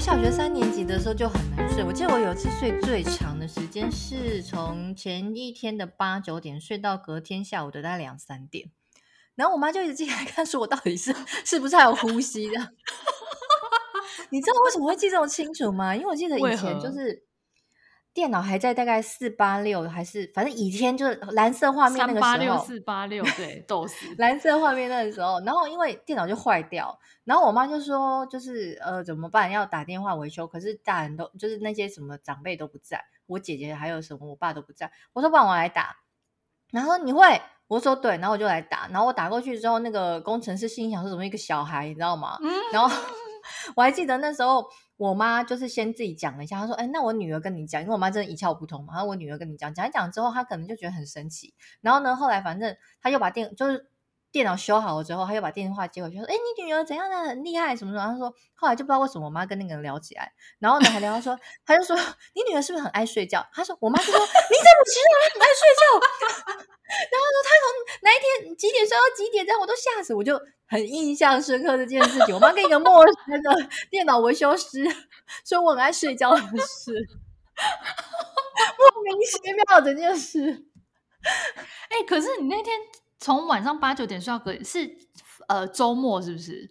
小学三年级的时候就很难睡，我记得我有一次睡最长的时间是从前一天的八九点睡到隔天下午的大概两三点，然后我妈就一直进来看，说我到底是 是不是还有呼吸的。你知道为什么会记这么清楚吗？因为我记得以前就是。电脑还在大概四八六，还是反正以前就是蓝色画面那个时候，三八六四八六对，都是蓝色画面那个时候。然后因为电脑就坏掉，然后我妈就说，就是呃怎么办？要打电话维修，可是大人都就是那些什么长辈都不在，我姐姐还有什么我爸都不在。我说不然我来打，然后你会？我说对，然后我就来打。然后我打过去之后，那个工程师心想说怎么一个小孩，你知道吗？嗯、然后 我还记得那时候。我妈就是先自己讲了一下，她说：“哎，那我女儿跟你讲，因为我妈真的一窍不通嘛。然后我女儿跟你讲，讲一讲之后，她可能就觉得很神奇。然后呢，后来反正她又把电就是电脑修好了之后，她又把电话接回去，说：‘哎，你女儿怎样的很厉害什么什么。’她说后来就不知道为什么我妈跟那个人聊起来，然后呢还聊到说，她就说你女儿是不是很爱睡觉？她说我妈就说你怎么知道她很爱睡觉？然后说她从哪一天几点睡到几点，这样我都吓死，我就。”很印象深刻这件事情，我妈跟一个陌生的电脑维修师说我很爱睡觉的事，莫名其妙的这件事。哎、可是你那天从晚上八九点睡到隔是呃周末是不是？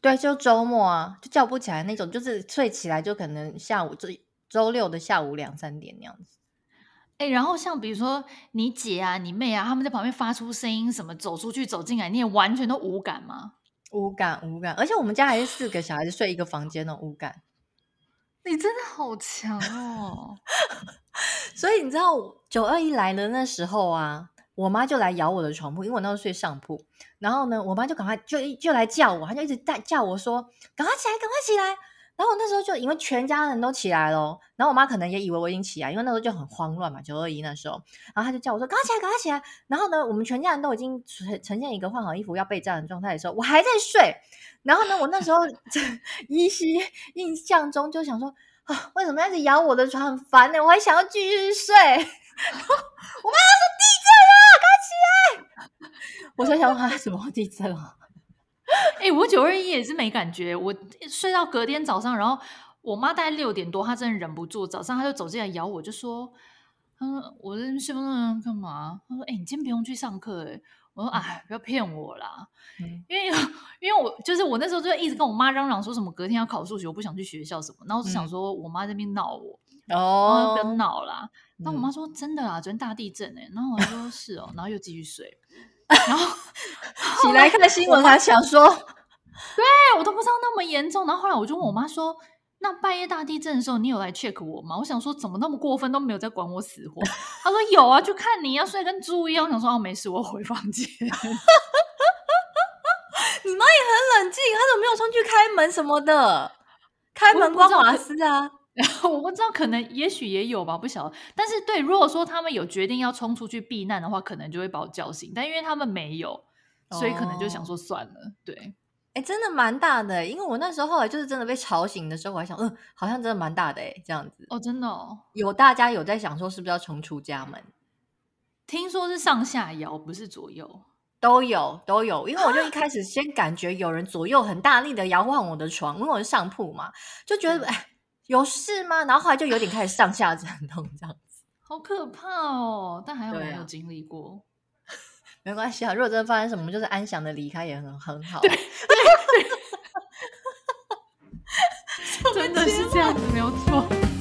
对，就周末啊，就叫不起来那种，就是睡起来就可能下午周周六的下午两三点那样子。哎、欸，然后像比如说你姐啊、你妹啊，他们在旁边发出声音，什么走出去、走进来，你也完全都无感吗？无感，无感。而且我们家还是四个小孩子睡一个房间的，无感。你真的好强哦！所以你知道九二一来的那时候啊，我妈就来咬我的床铺，因为我那时候睡上铺。然后呢，我妈就赶快就就来叫我，她就一直在叫我说：“赶快起来，赶快起来。”然后我那时候就因为全家人都起来了，然后我妈可能也以为我已经起来，因为那时候就很慌乱嘛，九二一那时候，然后她就叫我说：“赶快起来，赶快起来！”然后呢，我们全家人都已经呈呈现一个换好衣服要备战的状态的时候，我还在睡。然后呢，我那时候依稀印象中就想说：“啊，为什么一直咬我的床，很烦呢？我还想要继续睡。”然后我妈说：“地震了，赶快起来！”我在想：“他，什么地震啊？”哎、欸，我九二一也是没感觉，我睡到隔天早上，然后我妈大概六点多，她真的忍不住，早上她就走进来咬我，就说：“她说，我在睡梦中干嘛？”她说：“哎、欸，你今天不用去上课。”哎，我说：“哎，不要骗我啦，嗯、因为因为我就是我那时候就一直跟我妈嚷嚷说什么隔天要考数学，我不想去学校什么，然后我就想说我妈在那边闹我，哦，不要闹啦。那我妈说：“真的啊，昨天大地震哎。”然后我说：“是哦。”然后又继续睡。然后 起来看新闻，还想说，对我都不知道那么严重。然后后来我就问我妈说：“那半夜大地震的时候，你有来 check 我吗？”我想说怎么那么过分，都没有在管我死活。她说：“有啊，就看你要睡跟猪一样。”我想说：“哦，没事，我回房间。”你妈也很冷静，她怎么没有冲去开门什么的？开门关瓦斯啊？然后我不知道，可能也许也有吧，不晓得。但是对，如果说他们有决定要冲出去避难的话，可能就会把我叫醒。但因为他们没有，所以可能就想说算了。哦、对，哎，真的蛮大的。因为我那时候后来就是真的被吵醒的时候，我还想，嗯、呃，好像真的蛮大的哎，这样子。哦，真的哦。有大家有在想说是不是要冲出家门？听说是上下摇，不是左右，都有都有。因为我就一 开始先感觉有人左右很大力的摇晃我的床，因为我是上铺嘛，就觉得哎。有事吗？然后后来就有点开始上下震动，这样子，好可怕哦！但还好我没有经历过，啊、没关系啊。如果真的发生什么，就是安详的离开也很很好。对，对对 真的是这样子，没有错。